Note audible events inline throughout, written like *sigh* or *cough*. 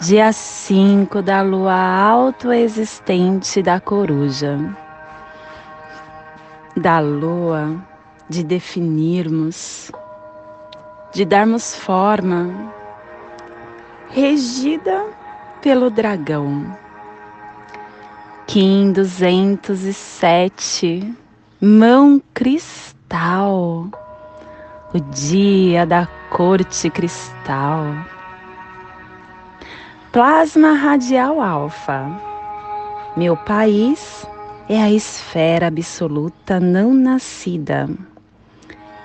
dia 5 da lua autoexistente da coruja, da lua de definirmos, de darmos forma, regida pelo dragão. Kim 207, mão cristal, o dia da corte cristal. Plasma radial alfa. Meu país é a esfera absoluta não nascida.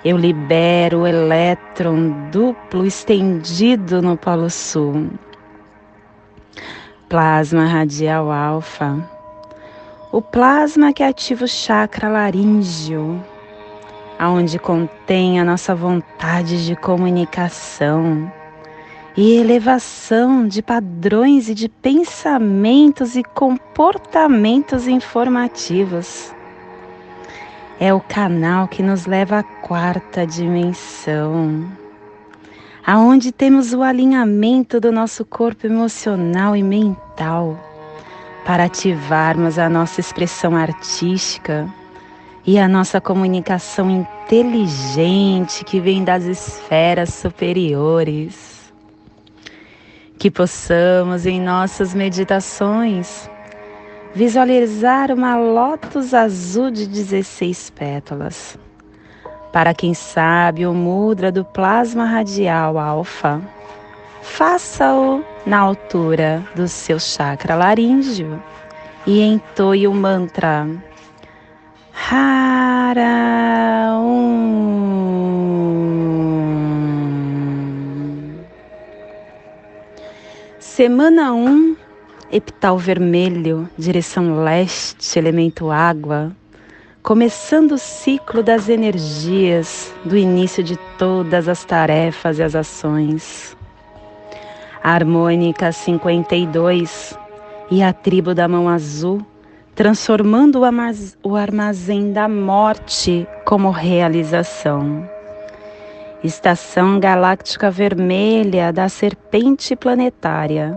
Eu libero o elétron duplo estendido no Polo Sul. Plasma radial alfa. O plasma que ativa o chakra laríngeo, aonde contém a nossa vontade de comunicação e elevação de padrões e de pensamentos e comportamentos informativos. É o canal que nos leva à quarta dimensão, aonde temos o alinhamento do nosso corpo emocional e mental para ativarmos a nossa expressão artística e a nossa comunicação inteligente que vem das esferas superiores que possamos em nossas meditações visualizar uma lótus azul de 16 pétalas. Para quem sabe o mudra do plasma radial alfa, faça-o na altura do seu chakra laríngeo e entoie o mantra Hara Semana 1, epital vermelho, direção leste, elemento água, começando o ciclo das energias do início de todas as tarefas e as ações. harmônica 52 e a tribo da mão azul, transformando o armazém da morte como realização. Estação galáctica vermelha da serpente planetária,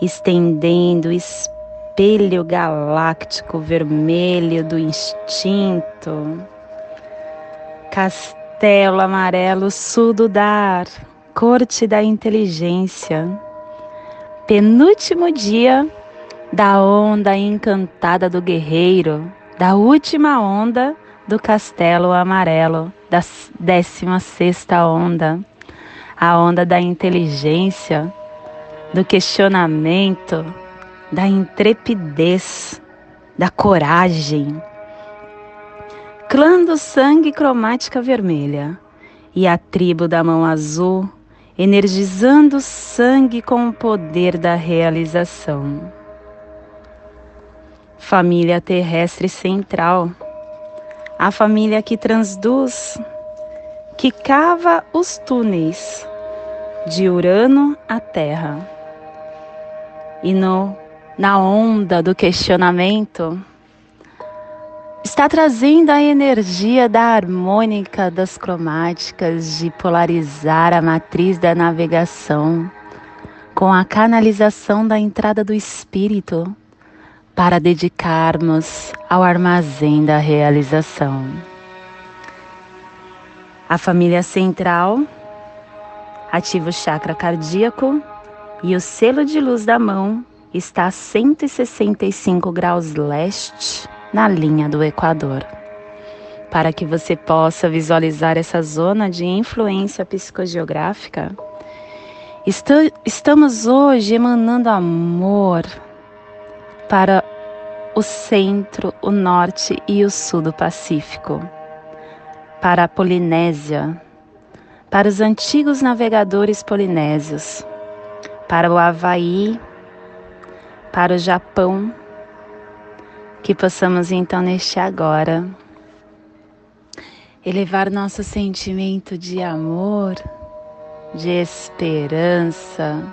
estendendo espelho galáctico vermelho do instinto. Castelo amarelo sul do dar, corte da inteligência. Penúltimo dia da onda encantada do guerreiro, da última onda do castelo amarelo da 16 onda, a onda da inteligência, do questionamento, da intrepidez, da coragem. Clã do sangue cromática vermelha e a tribo da mão azul, energizando o sangue com o poder da realização. Família terrestre central a família que transduz, que cava os túneis de Urano à Terra. E no, na onda do questionamento, está trazendo a energia da harmônica das cromáticas de polarizar a matriz da navegação com a canalização da entrada do espírito para dedicarmos ao armazém da realização. A família central ativa o chakra cardíaco e o selo de luz da mão está a 165 graus leste na linha do Equador. Para que você possa visualizar essa zona de influência psicogeográfica, estamos hoje emanando amor para o centro, o norte e o sul do Pacífico, para a Polinésia, para os antigos navegadores polinésios, para o Havaí, para o Japão, Que possamos então neste agora elevar nosso sentimento de amor, de esperança,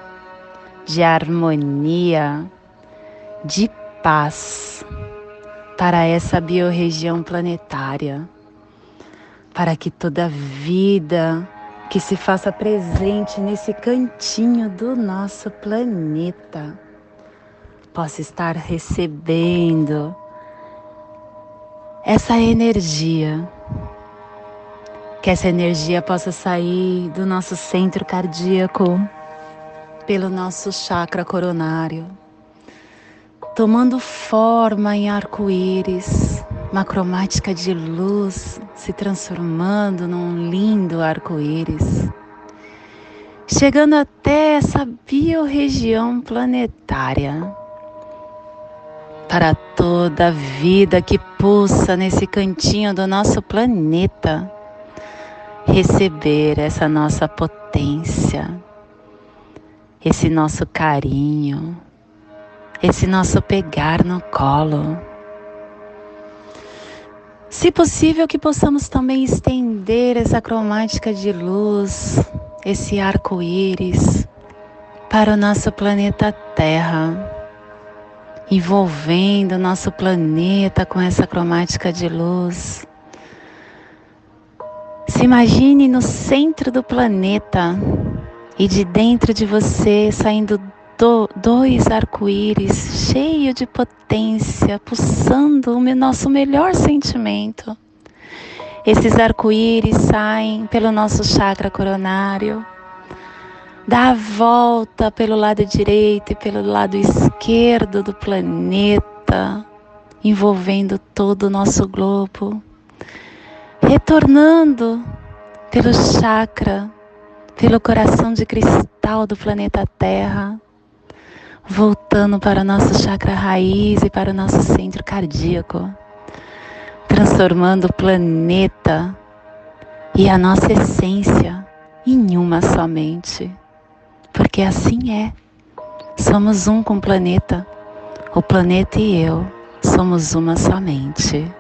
de harmonia, de paz para essa biorregião planetária, para que toda vida que se faça presente nesse cantinho do nosso planeta possa estar recebendo essa energia. Que essa energia possa sair do nosso centro cardíaco, pelo nosso chakra coronário, tomando forma em arco-íris, uma cromática de luz se transformando num lindo arco-íris, chegando até essa biorregião planetária para toda a vida que pulsa nesse cantinho do nosso planeta receber essa nossa potência, esse nosso carinho, esse nosso pegar no colo. Se possível, que possamos também estender essa cromática de luz, esse arco-íris, para o nosso planeta Terra, envolvendo o nosso planeta com essa cromática de luz se imagine no centro do planeta e de dentro de você saindo do, dois arco-íris cheios de potência, pulsando o nosso melhor sentimento. Esses arco-íris saem pelo nosso chakra coronário, dá a volta pelo lado direito e pelo lado esquerdo do planeta, envolvendo todo o nosso globo retornando pelo chakra, pelo coração de cristal do planeta Terra, voltando para o nosso chakra raiz e para o nosso centro cardíaco, transformando o planeta e a nossa essência em uma somente, porque assim é. Somos um com o planeta, o planeta e eu somos uma somente.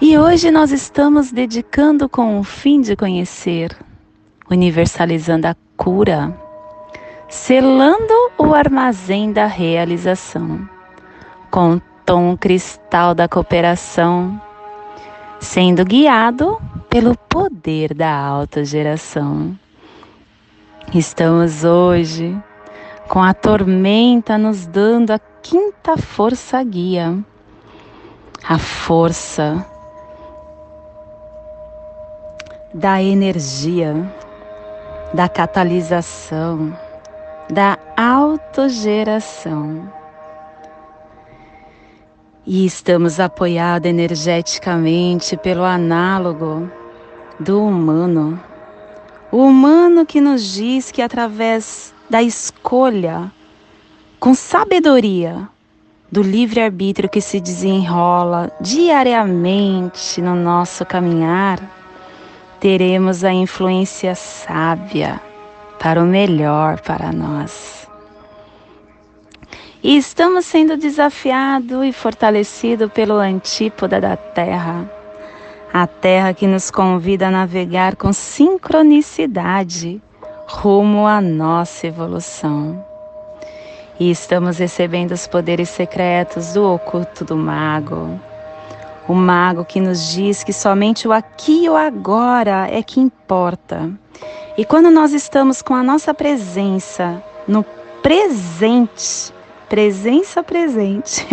E hoje nós estamos dedicando com o fim de conhecer, universalizando a cura, selando o armazém da realização, com o tom cristal da cooperação, sendo guiado pelo poder da autogeração. Estamos hoje com a tormenta nos dando a quinta força guia, a força da energia, da catalisação, da autogeração. E estamos apoiados energeticamente pelo análogo do humano. O humano que nos diz que através da escolha, com sabedoria, do livre-arbítrio que se desenrola diariamente no nosso caminhar, teremos a influência sábia para o melhor para nós. E estamos sendo desafiados e fortalecidos pelo antípoda da Terra, a Terra que nos convida a navegar com sincronicidade rumo à nossa evolução. E estamos recebendo os poderes secretos do oculto do mago, o mago que nos diz que somente o aqui e o agora é que importa. E quando nós estamos com a nossa presença no presente, presença presente,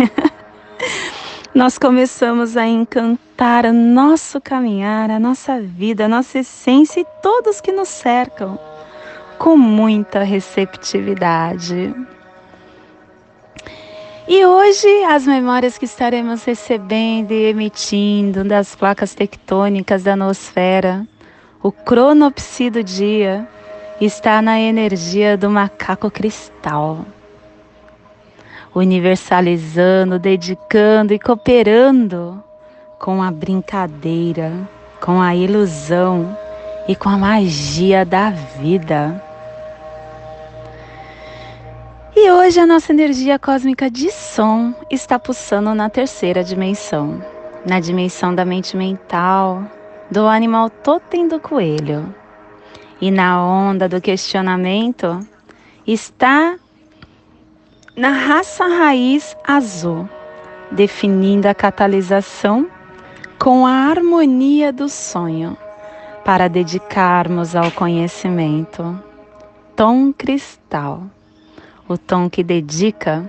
*laughs* nós começamos a encantar o nosso caminhar, a nossa vida, a nossa essência e todos que nos cercam com muita receptividade. E hoje as memórias que estaremos recebendo e emitindo das placas tectônicas da nosfera, o cronopsi do dia, está na energia do macaco cristal. Universalizando, dedicando e cooperando com a brincadeira, com a ilusão e com a magia da vida. E hoje a nossa energia cósmica de som está pulsando na terceira dimensão, na dimensão da mente mental, do animal totem do coelho. E na onda do questionamento está na raça raiz azul, definindo a catalisação com a harmonia do sonho para dedicarmos ao conhecimento. Tom cristal, o tom que dedica,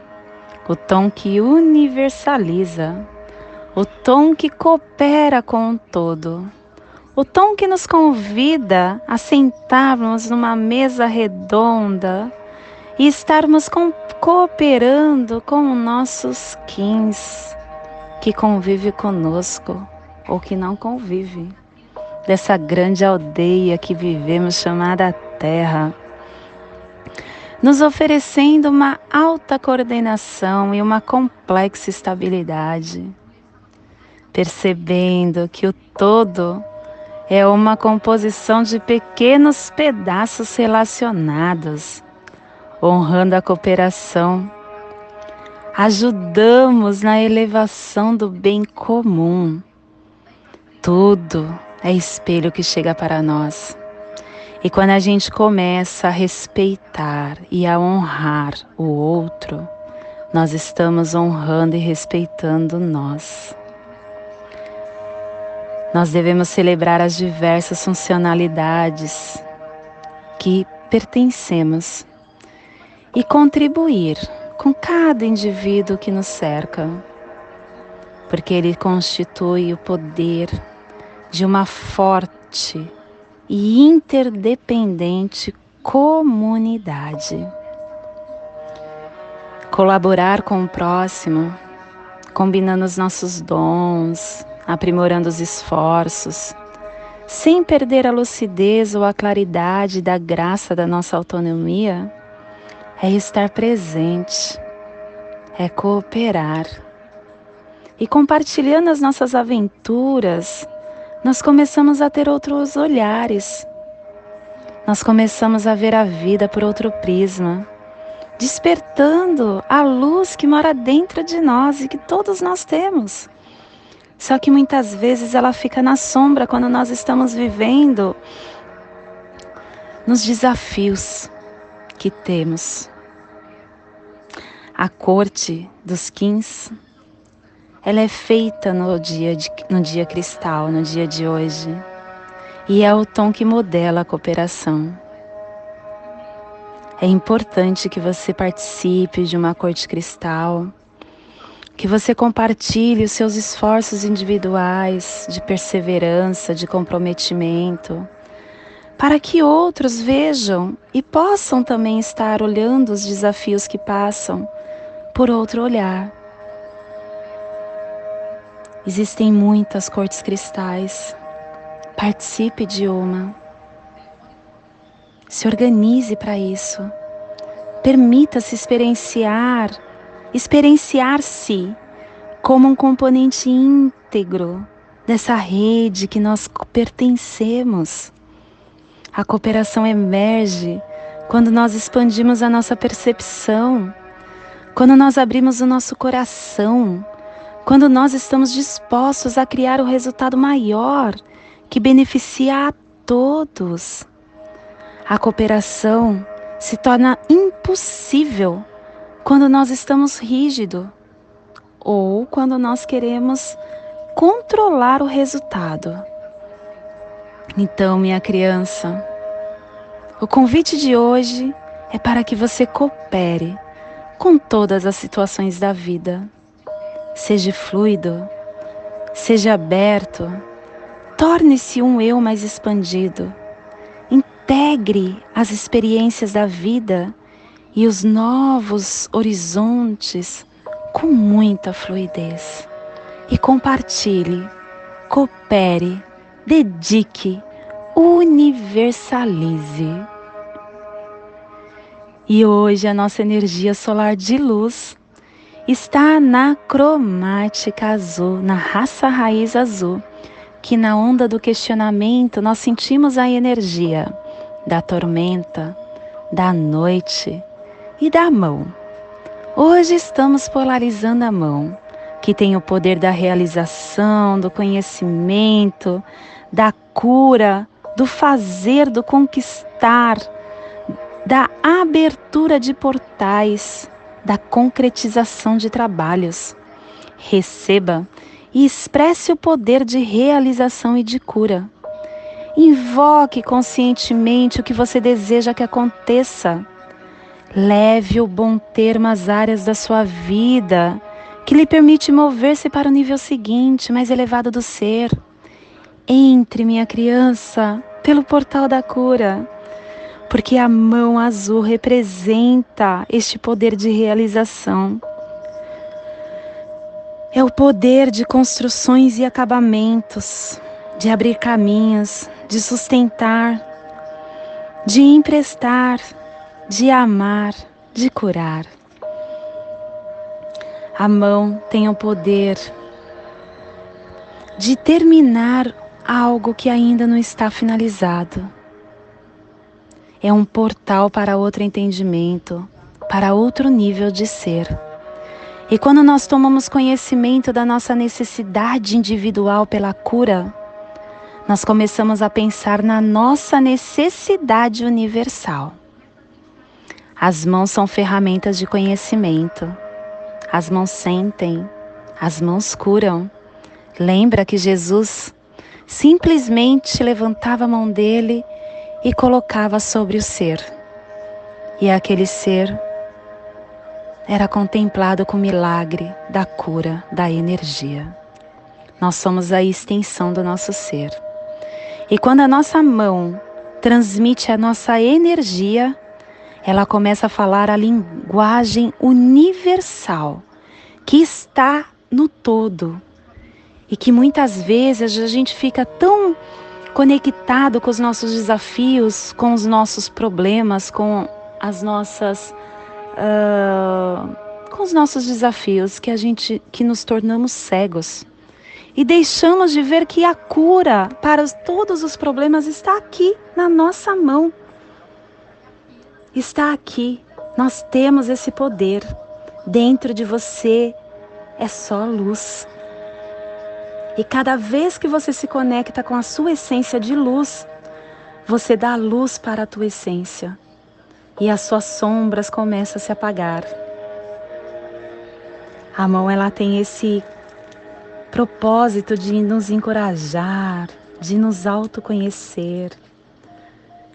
o tom que universaliza, o tom que coopera com o todo, o tom que nos convida a sentarmos numa mesa redonda e estarmos com, cooperando com nossos quins que convive conosco ou que não convive dessa grande aldeia que vivemos chamada Terra, nos oferecendo uma alta coordenação e uma complexa estabilidade, percebendo que o todo é uma composição de pequenos pedaços relacionados, honrando a cooperação. Ajudamos na elevação do bem comum. Tudo é espelho que chega para nós. E quando a gente começa a respeitar e a honrar o outro, nós estamos honrando e respeitando nós. Nós devemos celebrar as diversas funcionalidades que pertencemos e contribuir com cada indivíduo que nos cerca, porque ele constitui o poder de uma forte e interdependente comunidade. Colaborar com o próximo, combinando os nossos dons, aprimorando os esforços, sem perder a lucidez ou a claridade da graça da nossa autonomia, é estar presente, é cooperar. E compartilhando as nossas aventuras, nós começamos a ter outros olhares. Nós começamos a ver a vida por outro prisma, despertando a luz que mora dentro de nós e que todos nós temos. Só que muitas vezes ela fica na sombra quando nós estamos vivendo nos desafios que temos. A corte dos quins ela é feita no dia, de, no dia cristal, no dia de hoje. E é o tom que modela a cooperação. É importante que você participe de uma corte cristal, que você compartilhe os seus esforços individuais de perseverança, de comprometimento, para que outros vejam e possam também estar olhando os desafios que passam por outro olhar. Existem muitas cortes cristais. Participe de uma. Se organize para isso. Permita-se experienciar, experienciar-se como um componente íntegro dessa rede que nós pertencemos. A cooperação emerge quando nós expandimos a nossa percepção, quando nós abrimos o nosso coração quando nós estamos dispostos a criar o resultado maior que beneficia a todos. A cooperação se torna impossível quando nós estamos rígidos ou quando nós queremos controlar o resultado. Então, minha criança, o convite de hoje é para que você coopere com todas as situações da vida. Seja fluido, seja aberto, torne-se um eu mais expandido. Integre as experiências da vida e os novos horizontes com muita fluidez. E compartilhe, coopere, dedique, universalize. E hoje a nossa energia solar de luz está na cromática azul, na raça raiz azul, que na onda do questionamento nós sentimos a energia da tormenta, da noite e da mão, Hoje estamos polarizando a mão, que tem o poder da realização, do conhecimento, da cura, do fazer, do conquistar, da abertura de portais, da concretização de trabalhos. Receba e expresse o poder de realização e de cura. Invoque conscientemente o que você deseja que aconteça. Leve o bom termo às áreas da sua vida que lhe permite mover-se para o nível seguinte, mais elevado do ser. Entre, minha criança, pelo portal da cura, porque a mão azul representa este poder de realização. É o poder de construções e acabamentos, de abrir caminhos, de sustentar, de emprestar, de amar, de curar. A mão tem o poder de terminar algo que ainda não está finalizado. É um portal para outro entendimento, para outro nível de ser. E quando nós tomamos conhecimento da nossa necessidade individual pela cura, nós começamos a pensar na nossa necessidade universal. As mãos são ferramentas de conhecimento. As mãos sentem, as mãos curam. Lembra que Jesus simplesmente levantava a mão dele e colocava sobre o ser. E aquele ser era contemplado com o milagre da cura, da energia. Nós somos a extensão do nosso ser. E quando a nossa mão transmite a nossa energia, ela começa a falar a linguagem universal que está no todo, e que muitas vezes a gente fica tão conectado com os nossos desafios, com os nossos problemas, com as nossas uh, com os nossos desafios que a gente que nos tornamos cegos e deixamos de ver que a cura para todos os problemas está aqui na nossa mão. Está aqui. Nós temos esse poder. Dentro de você é só luz. E cada vez que você se conecta com a sua essência de luz, você dá luz para a tua essência. E as suas sombras começam a se apagar. A mão ela tem esse propósito de nos encorajar, de nos autoconhecer,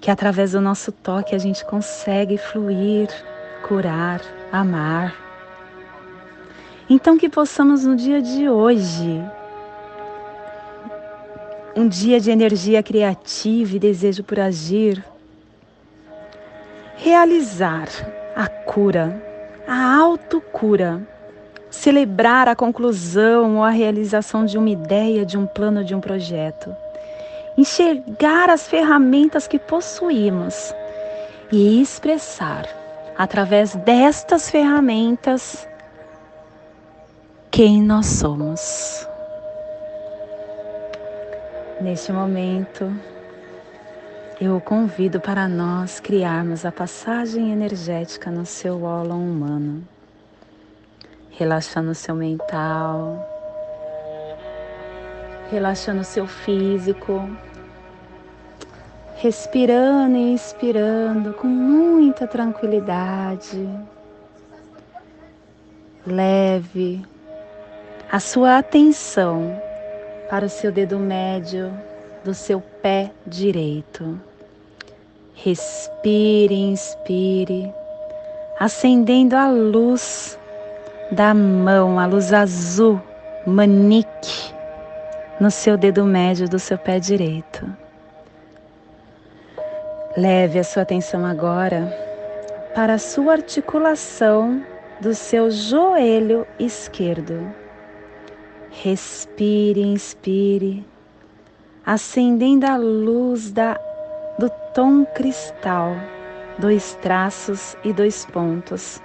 que através do nosso toque a gente consegue fluir, curar, amar. Então que possamos no dia de hoje um dia de energia criativa e desejo por agir, realizar a cura, a autocura, celebrar a conclusão ou a realização de uma ideia, de um plano, de um projeto, enxergar as ferramentas que possuímos e expressar através destas ferramentas quem nós somos. Neste momento, eu o convido para nós criarmos a passagem energética no seu ólon humano, relaxando o seu mental, relaxando o seu físico, respirando e inspirando com muita tranquilidade. Leve a sua atenção para o seu dedo médio do seu pé direito. Respire, inspire, acendendo a luz da mão, a luz azul, manique, no seu dedo médio do seu pé direito. Leve a sua atenção agora para a sua articulação do seu joelho esquerdo Respire, inspire, acendendo a luz da, do tom cristal, dois traços e dois pontos.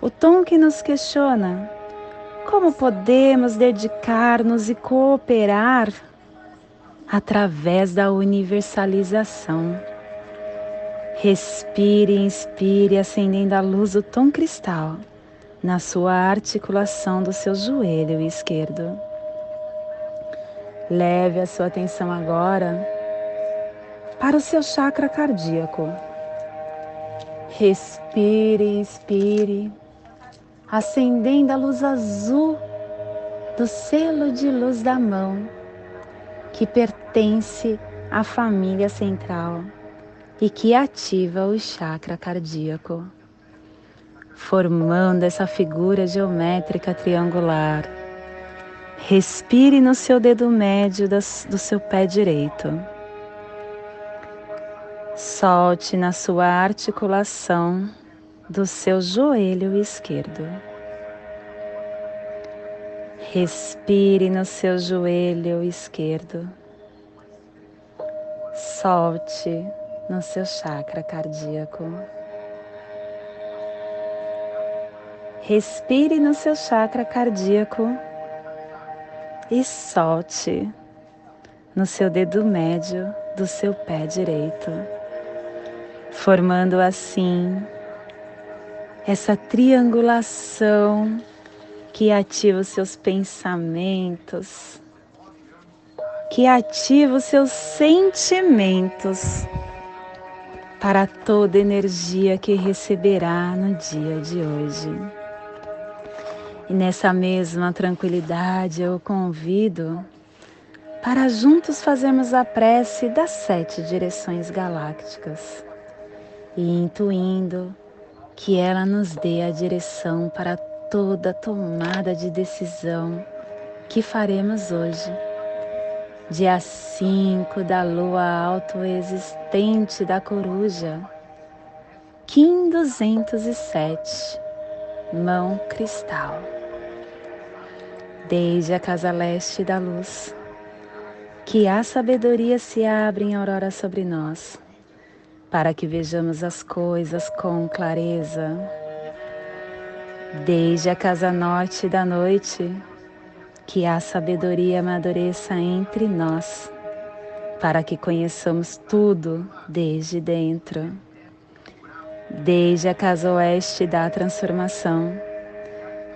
O tom que nos questiona como podemos dedicar-nos e cooperar através da universalização. Respire, inspire, acendendo a luz do tom cristal na sua articulação do seu joelho esquerdo. Leve a sua atenção agora para o seu chakra cardíaco. Respire, inspire, acendendo a luz azul do selo de luz da mão que pertence à família central e que ativa o chakra cardíaco, formando essa figura geométrica triangular. Respire no seu dedo médio do seu pé direito. Solte na sua articulação do seu joelho esquerdo. Respire no seu joelho esquerdo. Solte no seu chakra cardíaco. Respire no seu chakra cardíaco e solte no seu dedo médio do seu pé direito, formando assim essa triangulação que ativa os seus pensamentos, que ativa os seus sentimentos para toda energia que receberá no dia de hoje. E nessa mesma tranquilidade eu convido para juntos fazermos a prece das sete direções galácticas e intuindo que ela nos dê a direção para toda tomada de decisão que faremos hoje dia 5 da lua autoexistente da coruja, Kim 207, mão cristal. Desde a casa leste da luz, que a sabedoria se abre em aurora sobre nós, para que vejamos as coisas com clareza. Desde a casa norte da noite, que a sabedoria amadureça entre nós, para que conheçamos tudo desde dentro. Desde a casa oeste da transformação,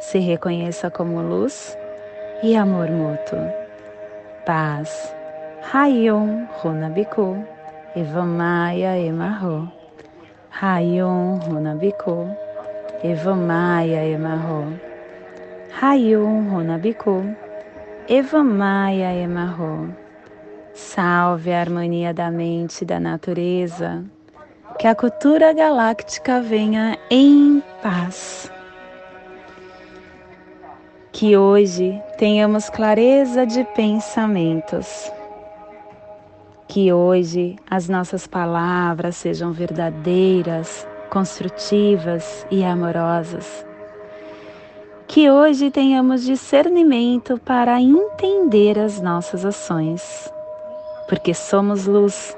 se reconheça como luz e amor mútuo. Paz. Rayon Runabiku, Evamaya Emarro. Rayon Runabiku. Evamaya Emarro. Rayum Runabiku. Evamaya Emarro. Salve a harmonia da mente e da natureza. Que a cultura galáctica venha em paz. Que hoje tenhamos clareza de pensamentos. Que hoje as nossas palavras sejam verdadeiras, construtivas e amorosas. Que hoje tenhamos discernimento para entender as nossas ações, porque somos luz,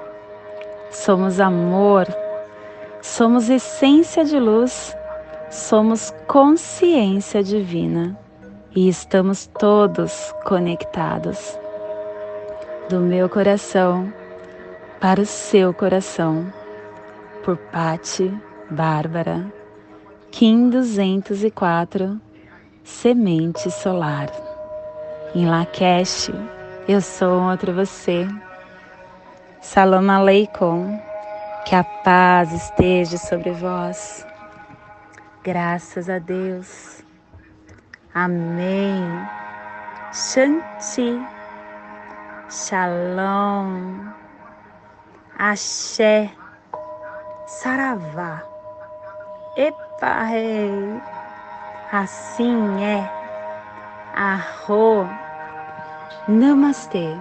somos amor, somos essência de luz, somos consciência divina e estamos todos conectados. Do meu coração para o seu coração, por Pati Bárbara, Kim 204, Semente Solar. Em Lakesh, eu sou um outro você. Salam Aleikum, que a paz esteja sobre vós. Graças a Deus. Amém. Shanti. Shalom. Axé. Saravá. Epa, rei. Assim é. Arro. Namastê.